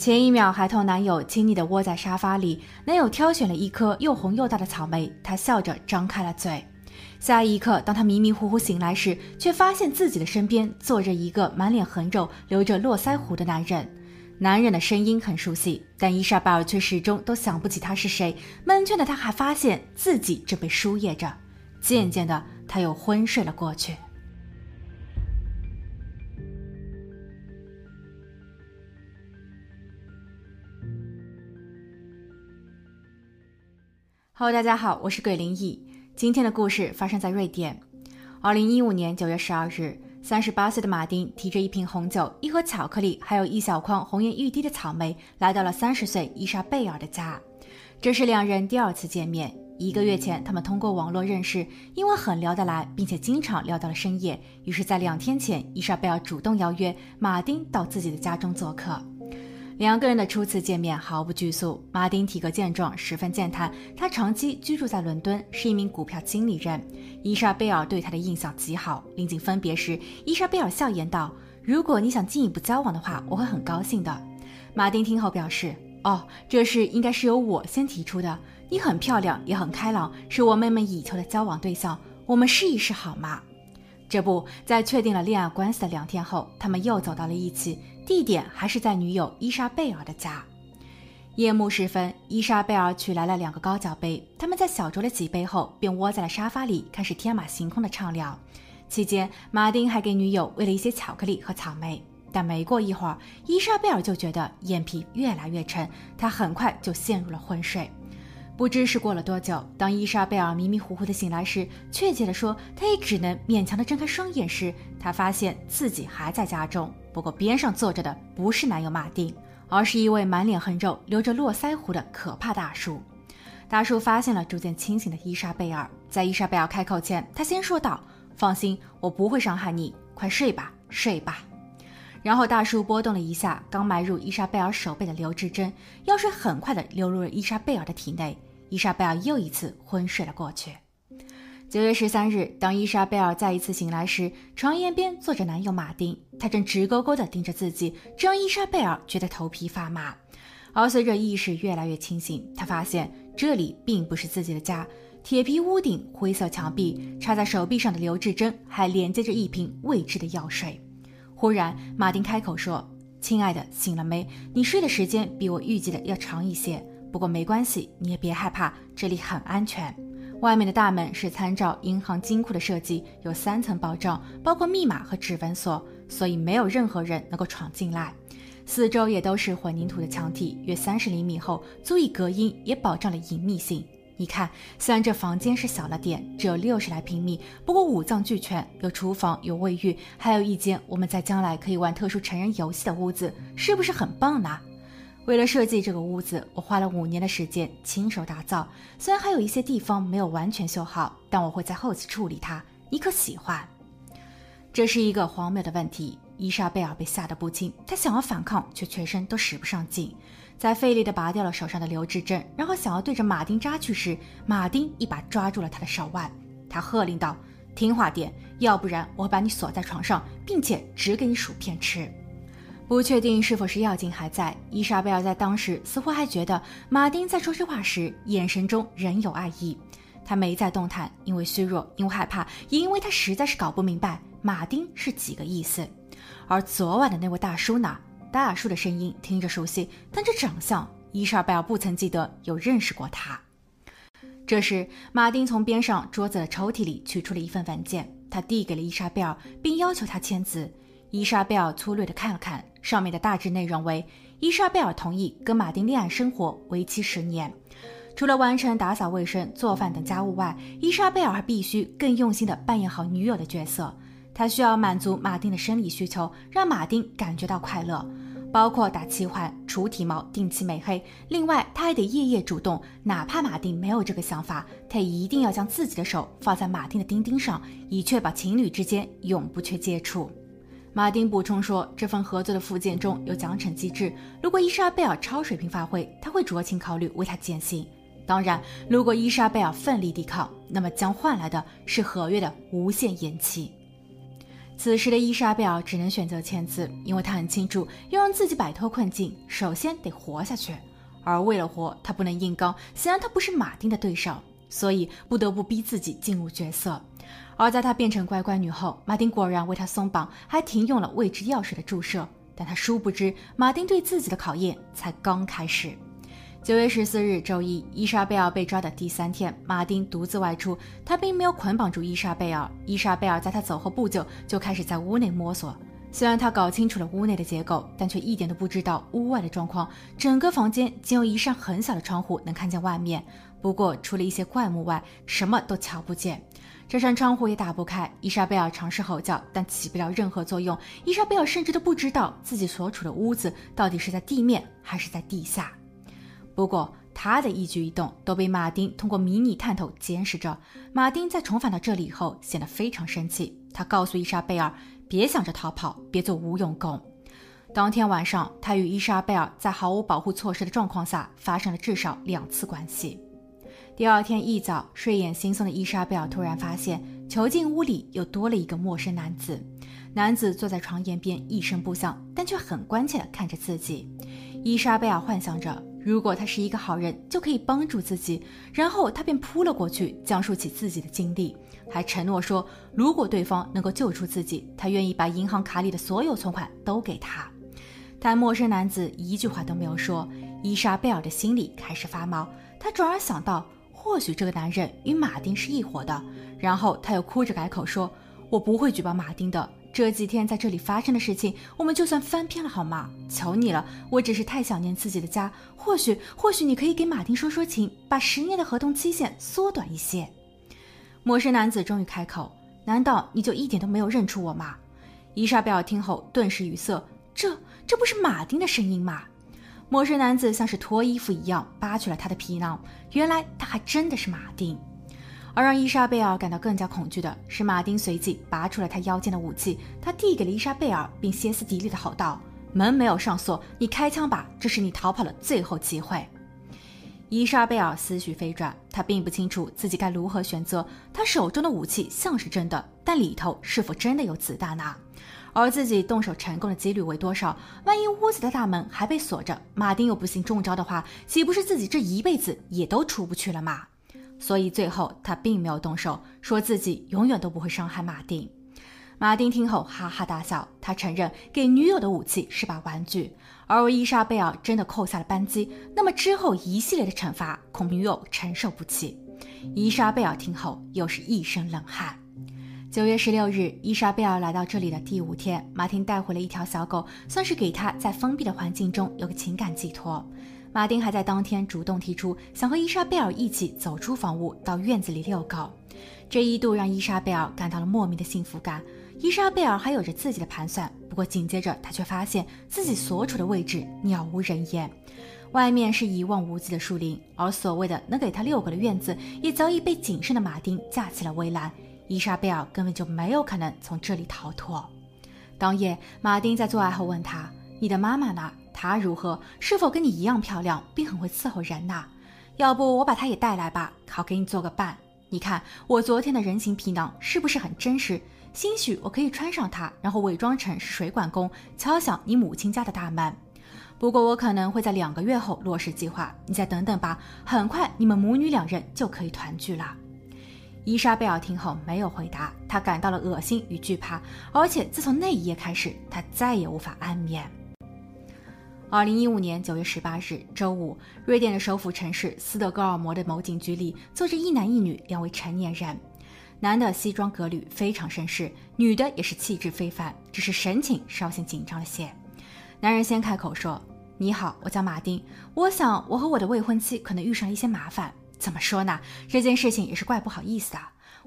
前一秒还同男友亲昵地窝在沙发里，男友挑选了一颗又红又大的草莓，她笑着张开了嘴。下一刻，当她迷迷糊糊醒来时，却发现自己的身边坐着一个满脸横肉、留着络腮胡的男人。男人的声音很熟悉，但伊莎贝尔却始终都想不起他是谁。蒙圈的她还发现自己正被输液着，渐渐的，她又昏睡了过去。Hello，大家好，我是鬼灵异。今天的故事发生在瑞典。二零一五年九月十二日，三十八岁的马丁提着一瓶红酒、一盒巧克力，还有一小筐红艳欲滴的草莓，来到了三十岁伊莎贝尔的家。这是两人第二次见面。一个月前，他们通过网络认识，因为很聊得来，并且经常聊到了深夜，于是，在两天前，伊莎贝尔主动邀约马丁到自己的家中做客。两个人的初次见面毫不拘束。马丁体格健壮，十分健谈。他长期居住在伦敦，是一名股票经理人。伊莎贝尔对他的印象极好。临近分别时，伊莎贝尔笑言道：“如果你想进一步交往的话，我会很高兴的。”马丁听后表示：“哦，这事应该是由我先提出的。你很漂亮，也很开朗，是我梦寐以求的交往对象。我们试一试好吗？”这不在确定了恋爱关系的两天后，他们又走到了一起。地点还是在女友伊莎贝尔的家。夜幕时分，伊莎贝尔取来了两个高脚杯，他们在小酌了几杯后，便窝在了沙发里，开始天马行空的畅聊。期间，马丁还给女友喂了一些巧克力和草莓。但没过一会儿，伊莎贝尔就觉得眼皮越来越沉，她很快就陷入了昏睡。不知是过了多久，当伊莎贝尔迷迷糊糊的醒来时，确切的说，她也只能勉强的睁开双眼时，她发现自己还在家中。不过边上坐着的不是男友马丁，而是一位满脸横肉、留着络腮胡的可怕大叔。大叔发现了逐渐清醒的伊莎贝尔，在伊莎贝尔开口前，他先说道：“放心，我不会伤害你，快睡吧，睡吧。”然后大叔拨动了一下刚埋入伊莎贝尔手背的留置针，药水很快的流入了伊莎贝尔的体内，伊莎贝尔又一次昏睡了过去。九月十三日，当伊莎贝尔再一次醒来时，床沿边坐着男友马丁，他正直勾勾地盯着自己，这让伊莎贝尔觉得头皮发麻。而随着意识越来越清醒，她发现这里并不是自己的家，铁皮屋顶、灰色墙壁、插在手臂上的留置针，还连接着一瓶未知的药水。忽然，马丁开口说：“亲爱的，醒了没？你睡的时间比我预计的要长一些，不过没关系，你也别害怕，这里很安全。”外面的大门是参照银行金库的设计，有三层保障，包括密码和指纹锁，所以没有任何人能够闯进来。四周也都是混凝土的墙体，约三十厘米厚，足以隔音，也保障了隐秘性。你看，虽然这房间是小了点，只有六十来平米，不过五脏俱全，有厨房，有卫浴，还有一间我们在将来可以玩特殊成人游戏的屋子，是不是很棒呢？为了设计这个屋子，我花了五年的时间亲手打造。虽然还有一些地方没有完全修好，但我会在后期处理它。你可喜欢？这是一个荒谬的问题。伊莎贝尔被吓得不轻，她想要反抗，却全身都使不上劲。在费力地拔掉了手上的留置针，然后想要对着马丁扎去时，马丁一把抓住了她的手腕。他喝令道：“听话点，要不然我会把你锁在床上，并且只给你薯片吃。”不确定是否是药劲还在，伊莎贝尔在当时似乎还觉得马丁在说这话时眼神中仍有爱意。他没再动弹，因为虚弱，因为害怕，也因为他实在是搞不明白马丁是几个意思。而昨晚的那位大叔呢？大叔的声音听着熟悉，但这长相，伊莎贝尔不曾记得有认识过他。这时，马丁从边上桌子的抽屉里取出了一份文件，他递给了伊莎贝尔，并要求他签字。伊莎贝尔粗略地看了看。上面的大致内容为：伊莎贝尔同意跟马丁恋爱生活，为期十年。除了完成打扫卫生、做饭等家务外，伊莎贝尔还必须更用心地扮演好女友的角色。她需要满足马丁的生理需求，让马丁感觉到快乐，包括打气环、除体毛、定期美黑。另外，她还得夜夜主动，哪怕马丁没有这个想法，她一定要将自己的手放在马丁的丁丁上，以确保情侣之间永不缺接触。马丁补充说，这份合作的附件中有奖惩机制，如果伊莎贝尔超水平发挥，他会酌情考虑为他减刑。当然，如果伊莎贝尔奋力抵抗，那么将换来的是合约的无限延期。此时的伊莎贝尔只能选择签字，因为她很清楚，要让自己摆脱困境，首先得活下去。而为了活，他不能硬刚，显然他不是马丁的对手，所以不得不逼自己进入角色。而在她变成乖乖女后，马丁果然为她松绑，还停用了未知药水的注射。但他殊不知，马丁对自己的考验才刚开始。九月十四日，周一，伊莎贝尔被抓的第三天，马丁独自外出。他并没有捆绑住伊莎贝尔。伊莎贝尔在他走后不久就开始在屋内摸索。虽然他搞清楚了屋内的结构，但却一点都不知道屋外的状况。整个房间仅有一扇很小的窗户能看见外面，不过除了一些怪木外，什么都瞧不见。这扇窗户也打不开。伊莎贝尔尝试吼叫，但起不了任何作用。伊莎贝尔甚至都不知道自己所处的屋子到底是在地面还是在地下。不过，他的一举一动都被马丁通过迷你探头监视着。马丁在重返到这里以后，显得非常生气。他告诉伊莎贝尔，别想着逃跑，别做无用功。当天晚上，他与伊莎贝尔在毫无保护措施的状况下发生了至少两次关系。第二天一早，睡眼惺忪的伊莎贝尔突然发现，囚禁屋里又多了一个陌生男子。男子坐在床沿边，一声不响，但却很关切地看着自己。伊莎贝尔幻想着，如果他是一个好人，就可以帮助自己。然后他便扑了过去，讲述起自己的经历，还承诺说，如果对方能够救出自己，他愿意把银行卡里的所有存款都给他。但陌生男子一句话都没有说，伊莎贝尔的心里开始发毛。他转而想到。或许这个男人与马丁是一伙的，然后他又哭着改口说：“我不会举报马丁的。这几天在这里发生的事情，我们就算翻篇了好吗？求你了，我只是太想念自己的家。或许，或许你可以给马丁说说情，把十年的合同期限缩短一些。”陌生男子终于开口：“难道你就一点都没有认出我吗？”伊莎贝尔听后顿时语塞：“这，这不是马丁的声音吗？”陌生男子像是脱衣服一样扒去了他的皮囊，原来他还真的是马丁。而让伊莎贝尔感到更加恐惧的是，马丁随即拔出了他腰间的武器，他递给了伊莎贝尔，并歇斯底里的吼道：“门没有上锁，你开枪吧，这是你逃跑的最后机会。”伊莎贝尔思绪飞转，她并不清楚自己该如何选择。她手中的武器像是真的，但里头是否真的有子弹呢？而自己动手成功的几率为多少？万一屋子的大门还被锁着，马丁又不幸中招的话，岂不是自己这一辈子也都出不去了吗？所以最后他并没有动手，说自己永远都不会伤害马丁。马丁听后哈哈大笑，他承认给女友的武器是把玩具。而伊莎贝尔真的扣下了扳机，那么之后一系列的惩罚恐女友承受不起。伊莎贝尔听后又是一身冷汗。九月十六日，伊莎贝尔来到这里的第五天，马丁带回了一条小狗，算是给他在封闭的环境中有个情感寄托。马丁还在当天主动提出想和伊莎贝尔一起走出房屋，到院子里遛狗，这一度让伊莎贝尔感到了莫名的幸福感。伊莎贝尔还有着自己的盘算，不过紧接着她却发现自己所处的位置鸟无人烟，外面是一望无际的树林，而所谓的能给他遛狗的院子，也早已被谨慎的马丁架起了围栏。伊莎贝尔根本就没有可能从这里逃脱。当夜，马丁在做爱后问他：“你的妈妈呢？她如何？是否跟你一样漂亮，并很会伺候人呢？要不我把她也带来吧，好给你做个伴。你看我昨天的人形皮囊是不是很真实？兴许我可以穿上它，然后伪装成是水管工，敲响你母亲家的大门。不过我可能会在两个月后落实计划，你再等等吧。很快，你们母女两人就可以团聚了。”伊莎贝尔听后没有回答，她感到了恶心与惧怕，而且自从那一夜开始，她再也无法安眠。二零一五年九月十八日周五，瑞典的首府城市斯德哥尔摩的某警局里坐着一男一女两位成年人，男的西装革履，非常绅士；女的也是气质非凡，只是神情稍显紧张了些。男人先开口说：“你好，我叫马丁，我想我和我的未婚妻可能遇上一些麻烦。”怎么说呢？这件事情也是怪不好意思的。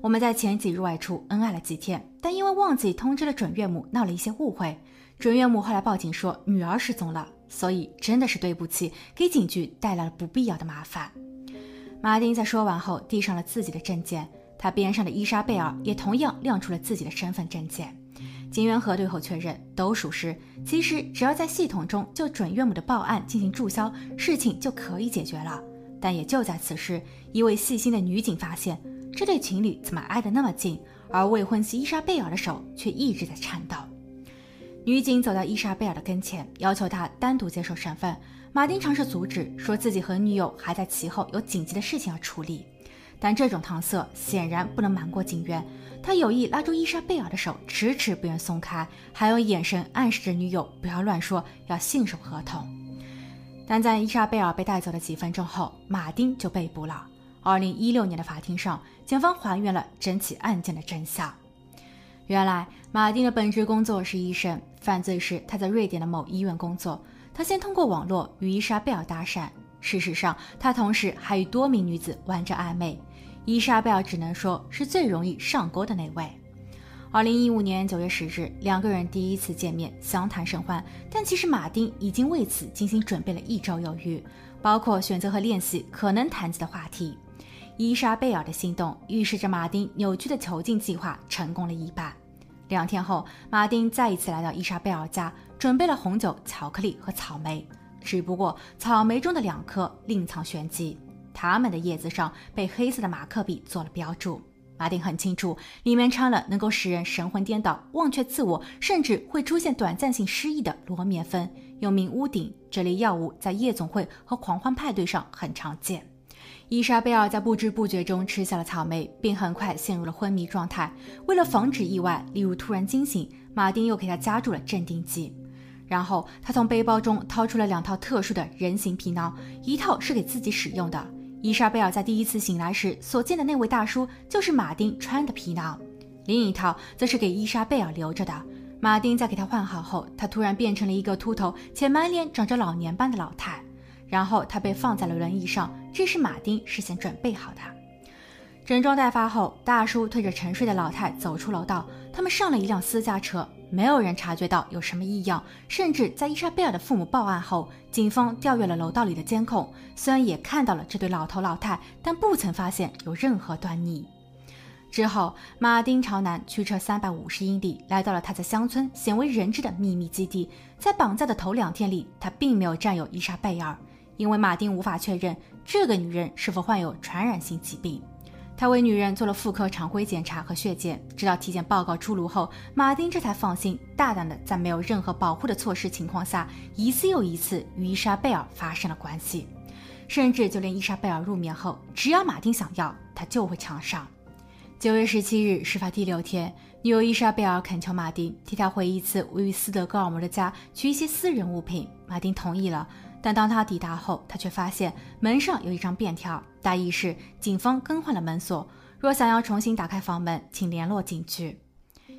我们在前几日外出，恩爱了几天，但因为忘记通知了准岳母，闹了一些误会。准岳母后来报警说女儿失踪了，所以真的是对不起，给警局带来了不必要的麻烦。马丁在说完后，递上了自己的证件，他边上的伊莎贝尔也同样亮出了自己的身份证件。警员核对后确认都属实。其实只要在系统中就准岳母的报案进行注销，事情就可以解决了。但也就在此时，一位细心的女警发现这对情侣怎么挨得那么近，而未婚妻伊莎贝尔的手却一直在颤抖。女警走到伊莎贝尔的跟前，要求她单独接受身份。马丁尝试阻止，说自己和女友还在其后有紧急的事情要处理。但这种搪塞显然不能瞒过警员，他有意拉住伊莎贝尔的手，迟迟不愿松开，还用眼神暗示着女友不要乱说，要信守合同。但在伊莎贝尔被带走的几分钟后，马丁就被捕了。二零一六年的法庭上，检方还原了整起案件的真相。原来，马丁的本职工作是医生，犯罪时他在瑞典的某医院工作。他先通过网络与伊莎贝尔搭讪，事实上，他同时还与多名女子玩着暧昧。伊莎贝尔只能说是最容易上钩的那位。二零一五年九月十日，两个人第一次见面，相谈甚欢。但其实马丁已经为此精心准备了一周有余，包括选择和练习可能谈及的话题。伊莎贝尔的心动预示着马丁扭曲的囚禁计划成功了一半。两天后，马丁再一次来到伊莎贝尔家，准备了红酒、巧克力和草莓。只不过，草莓中的两颗另藏玄机，它们的叶子上被黑色的马克笔做了标注。马丁很清楚，里面掺了能够使人神魂颠倒、忘却自我，甚至会出现短暂性失忆的罗棉酚，又名屋顶。这类药物在夜总会和狂欢派对上很常见。伊莎贝尔在不知不觉中吃下了草莓，并很快陷入了昏迷状态。为了防止意外，例如突然惊醒，马丁又给她加注了镇定剂。然后他从背包中掏出了两套特殊的人形皮囊，一套是给自己使用的。伊莎贝尔在第一次醒来时所见的那位大叔就是马丁穿的皮囊，另一套则是给伊莎贝尔留着的。马丁在给他换好后，他突然变成了一个秃头且满脸长着老年斑的老太。然后他被放在了轮椅上，这是马丁事先准备好的。整装待发后，大叔推着沉睡的老太走出楼道，他们上了一辆私家车，没有人察觉到有什么异样。甚至在伊莎贝尔的父母报案后，警方调阅了楼道里的监控，虽然也看到了这对老头老太，但不曾发现有任何端倪。之后，马丁朝南驱车三百五十英里，来到了他在乡村鲜为人知的秘密基地。在绑架的头两天里，他并没有占有伊莎贝尔。因为马丁无法确认这个女人是否患有传染性疾病，他为女人做了妇科常规检查和血检，直到体检报告出炉后，马丁这才放心，大胆的在没有任何保护的措施情况下，一次又一次与伊莎贝尔发生了关系，甚至就连伊莎贝尔入眠后，只要马丁想要，他就会强上。九月十七日，事发第六天，女友伊莎贝尔恳求马丁替她回一次位于斯德哥尔摩的家，取一些私人物品。马丁同意了。但当他抵达后，他却发现门上有一张便条，大意是警方更换了门锁，若想要重新打开房门，请联络警局。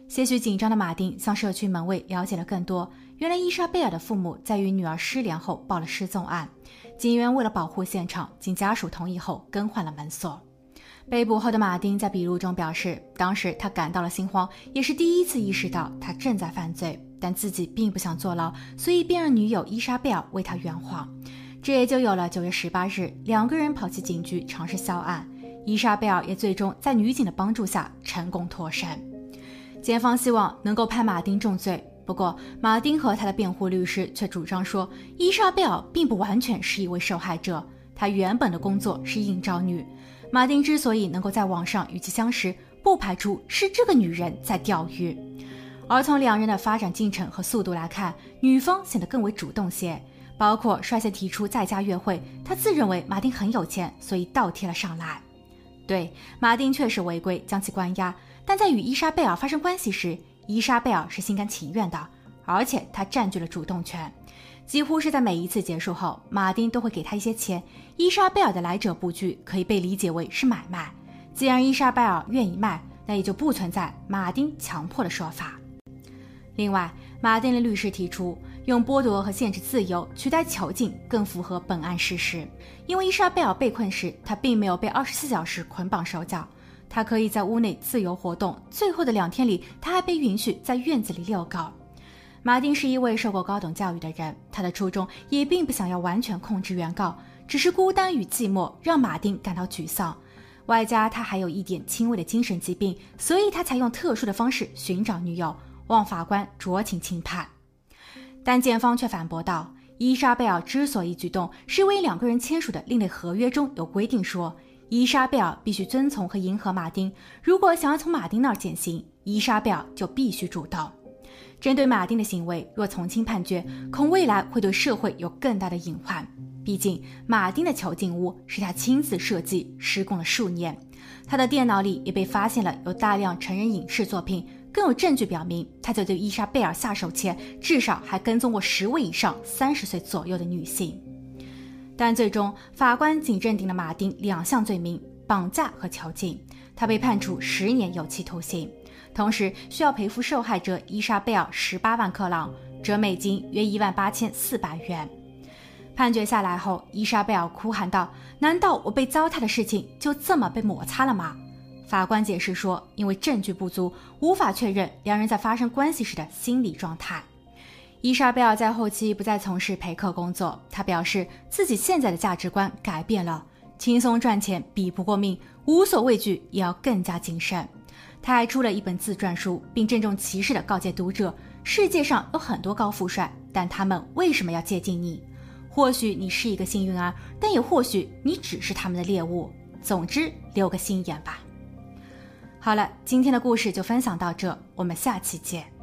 些许紧张的马丁向社区门卫了解了更多，原来伊莎贝尔的父母在与女儿失联后报了失踪案，警员为了保护现场，经家属同意后更换了门锁。被捕后的马丁在笔录中表示，当时他感到了心慌，也是第一次意识到他正在犯罪。但自己并不想坐牢，所以便让女友伊莎贝尔为他圆谎。这也就有了九月十八日，两个人跑去警局尝试销案。伊莎贝尔也最终在女警的帮助下成功脱身。检方希望能够判马丁重罪，不过马丁和他的辩护律师却主张说，伊莎贝尔并不完全是一位受害者，她原本的工作是应招女。马丁之所以能够在网上与其相识，不排除是这个女人在钓鱼。而从两人的发展进程和速度来看，女方显得更为主动些，包括率先提出在家约会。他自认为马丁很有钱，所以倒贴了上来。对，马丁确实违规，将其关押。但在与伊莎贝尔发生关系时，伊莎贝尔是心甘情愿的，而且她占据了主动权。几乎是在每一次结束后，马丁都会给他一些钱。伊莎贝尔的来者不拒，可以被理解为是买卖。既然伊莎贝尔愿意卖，那也就不存在马丁强迫的说法。另外，马丁的律师提出，用剥夺和限制自由取代囚禁更符合本案事实。因为伊莎贝尔被困时，他并没有被二十四小时捆绑手脚，他可以在屋内自由活动。最后的两天里，他还被允许在院子里遛狗。马丁是一位受过高等教育的人，他的初衷也并不想要完全控制原告，只是孤单与寂寞让马丁感到沮丧，外加他还有一点轻微的精神疾病，所以他才用特殊的方式寻找女友。望法官酌情轻判，但检方却反驳道：伊莎贝尔之所以举动，是因为两个人签署的另类合约中有规定说，伊莎贝尔必须遵从和迎合马丁。如果想要从马丁那儿减刑，伊莎贝尔就必须主动。针对马丁的行为，若从轻判决，恐未来会对社会有更大的隐患。毕竟，马丁的囚禁屋是他亲自设计、施工了数年，他的电脑里也被发现了有大量成人影视作品，更有证据表明，他在对伊莎贝尔下手前，至少还跟踪过十位以上三十岁左右的女性。但最终，法官仅认定了马丁两项罪名：绑架和囚禁。他被判处十年有期徒刑，同时需要赔付受害者伊莎贝尔十八万克朗，折美金约一万八千四百元。判决下来后，伊莎贝尔哭喊道：“难道我被糟蹋的事情就这么被抹擦了吗？”法官解释说：“因为证据不足，无法确认两人在发生关系时的心理状态。”伊莎贝尔在后期不再从事陪客工作，她表示自己现在的价值观改变了，轻松赚钱比不过命，无所畏惧也要更加谨慎。他还出了一本自传书，并郑重其事地告诫读者：世界上有很多高富帅，但他们为什么要接近你？或许你是一个幸运儿，但也或许你只是他们的猎物。总之，留个心眼吧。好了，今天的故事就分享到这，我们下期见。